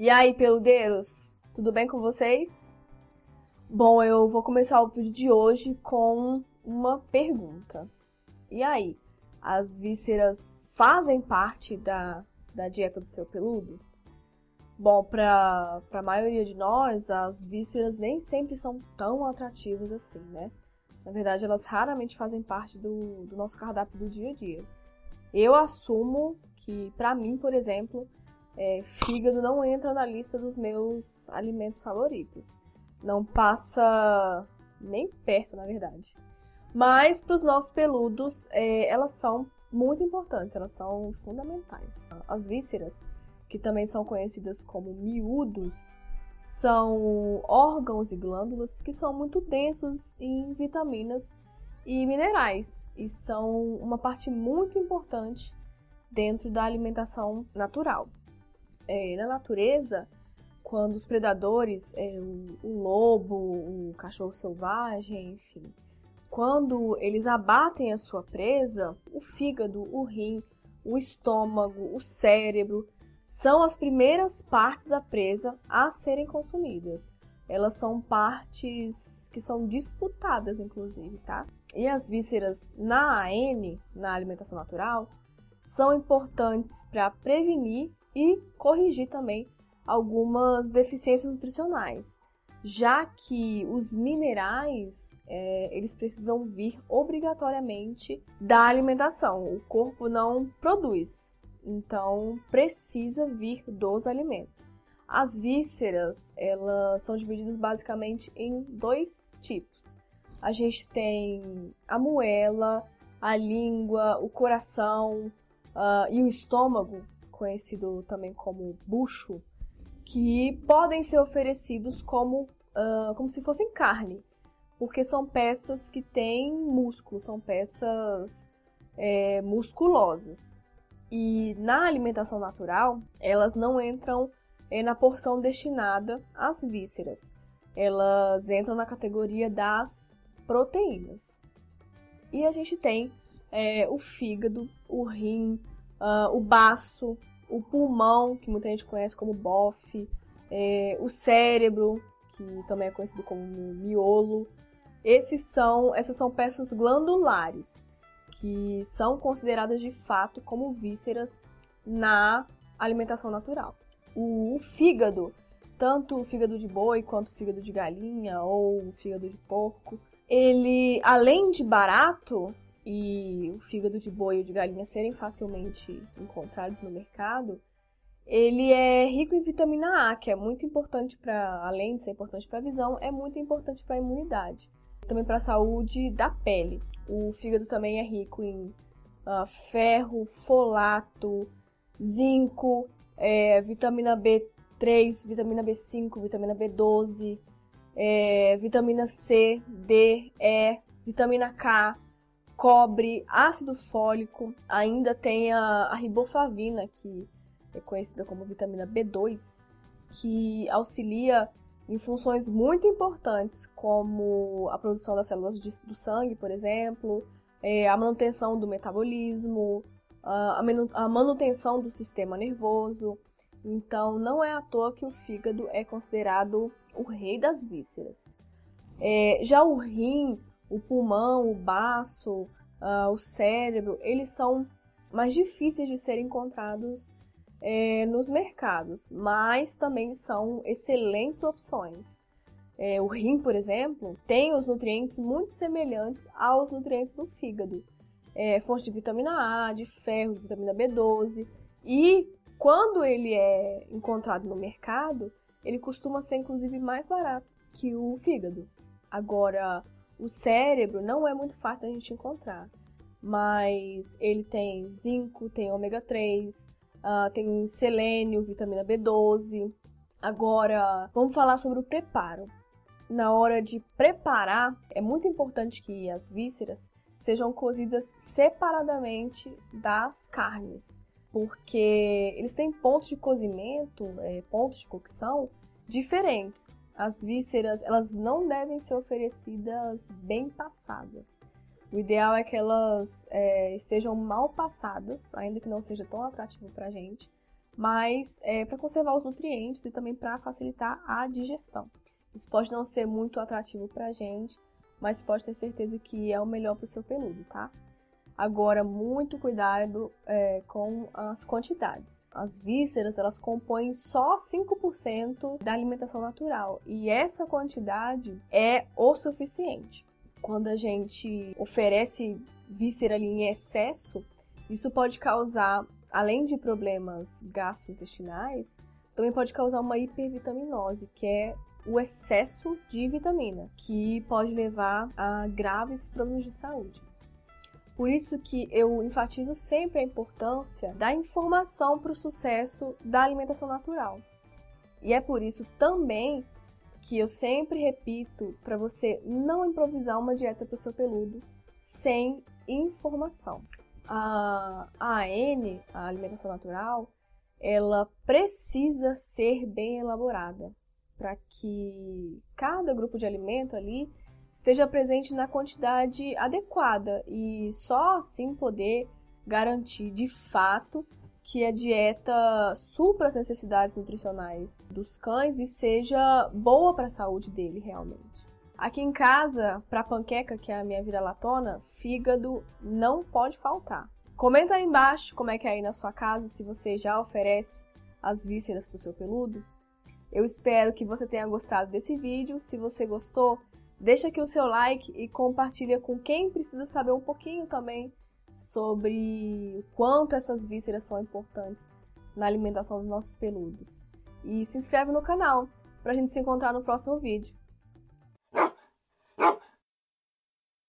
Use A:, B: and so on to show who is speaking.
A: E aí, peludeiros, tudo bem com vocês? Bom, eu vou começar o vídeo de hoje com uma pergunta. E aí, as vísceras fazem parte da, da dieta do seu peludo? Bom, para a maioria de nós, as vísceras nem sempre são tão atrativas assim, né? Na verdade, elas raramente fazem parte do, do nosso cardápio do dia a dia. Eu assumo que, para mim, por exemplo, é, fígado não entra na lista dos meus alimentos favoritos. Não passa nem perto, na verdade. Mas para os nossos peludos, é, elas são muito importantes, elas são fundamentais. As vísceras, que também são conhecidas como miúdos, são órgãos e glândulas que são muito densos em vitaminas e minerais e são uma parte muito importante dentro da alimentação natural é, na natureza, quando os predadores, é, o, o lobo, o cachorro selvagem, enfim, quando eles abatem a sua presa, o fígado, o rim, o estômago, o cérebro são as primeiras partes da presa a serem consumidas. Elas são partes que são disputadas, inclusive, tá? E as vísceras na AN, na alimentação natural, são importantes para prevenir e corrigir também algumas deficiências nutricionais, já que os minerais é, eles precisam vir obrigatoriamente da alimentação. O corpo não produz, então precisa vir dos alimentos. As vísceras elas são divididas basicamente em dois tipos. A gente tem a moela, a língua, o coração uh, e o estômago conhecido também como bucho, que podem ser oferecidos como, uh, como se fossem carne, porque são peças que têm músculo, são peças é, musculosas. E na alimentação natural, elas não entram é, na porção destinada às vísceras. Elas entram na categoria das proteínas. E a gente tem é, o fígado, o rim, uh, o baço, o pulmão, que muita gente conhece como bofe, é, o cérebro, que também é conhecido como miolo. Esses são, essas são peças glandulares, que são consideradas de fato como vísceras na alimentação natural. O, o fígado, tanto o fígado de boi quanto o fígado de galinha ou o fígado de porco, ele, além de barato, e o fígado de boi ou de galinha serem facilmente encontrados no mercado, ele é rico em vitamina A, que é muito importante para, além de ser importante para a visão, é muito importante para a imunidade. Também para a saúde da pele. O fígado também é rico em uh, ferro, folato, zinco, é, vitamina B3, vitamina B5, vitamina B12, é, vitamina C, D, E, vitamina K, cobre, ácido fólico, ainda tem a, a riboflavina, que é conhecida como vitamina B2, que auxilia em funções muito importantes, como a produção das células de, do sangue, por exemplo, é, a manutenção do metabolismo, a, a manutenção do sistema nervoso. Então, não é à toa que o fígado é considerado o rei das vísceras. É, já o rim o pulmão, o baço, uh, o cérebro, eles são mais difíceis de serem encontrados é, nos mercados, mas também são excelentes opções. É, o rim, por exemplo, tem os nutrientes muito semelhantes aos nutrientes do fígado. É, fonte de vitamina A, de ferro, de vitamina B12. E quando ele é encontrado no mercado, ele costuma ser inclusive mais barato que o fígado. Agora, o cérebro não é muito fácil da gente encontrar, mas ele tem zinco, tem ômega 3, uh, ah, tem selênio, vitamina B12. Agora, vamos falar sobre o preparo. Na hora de preparar, é muito importante que as vísceras sejam cozidas separadamente das carnes, porque eles têm pontos de cozimento, é, pontos de cocção diferentes as vísceras elas não devem ser oferecidas bem passadas. O ideal é que elas é, estejam mal passadas, ainda que não seja tão atrativo para a gente, mas é para conservar os nutrientes e também para facilitar a digestão. Isso pode não ser muito atrativo para a gente, mas pode ter certeza que é o melhor para o seu peludo, tá? Agora, muito cuidado é, com as quantidades. As vísceras, elas compõem só 5% da alimentação natural. E essa quantidade é o suficiente. Quando a gente oferece víscera em excesso, isso pode causar, além de problemas gastrointestinais, também pode causar uma hipervitaminose, que é o excesso de vitamina, que pode levar a graves problemas de saúde. Por isso que eu enfatizo sempre a importância da informação para o sucesso da alimentação natural. E é por isso também que eu sempre repito para você não improvisar uma dieta para o seu peludo sem informação. A AN, a alimentação natural, ela precisa ser bem elaborada para que cada grupo de alimento ali esteja presente na quantidade adequada e só assim poder garantir de fato que a dieta supra as necessidades nutricionais dos cães e seja boa para a saúde dele realmente. Aqui em casa, para panqueca, que é a minha vida latona, fígado não pode faltar. Comenta aí embaixo como é que é aí na sua casa, se você já oferece as vísceras para o seu peludo. Eu espero que você tenha gostado desse vídeo. Se você gostou, Deixa aqui o seu like e compartilha com quem precisa saber um pouquinho também sobre o quanto essas vísceras são importantes na alimentação dos nossos peludos. E se inscreve no canal para a gente se encontrar no próximo vídeo.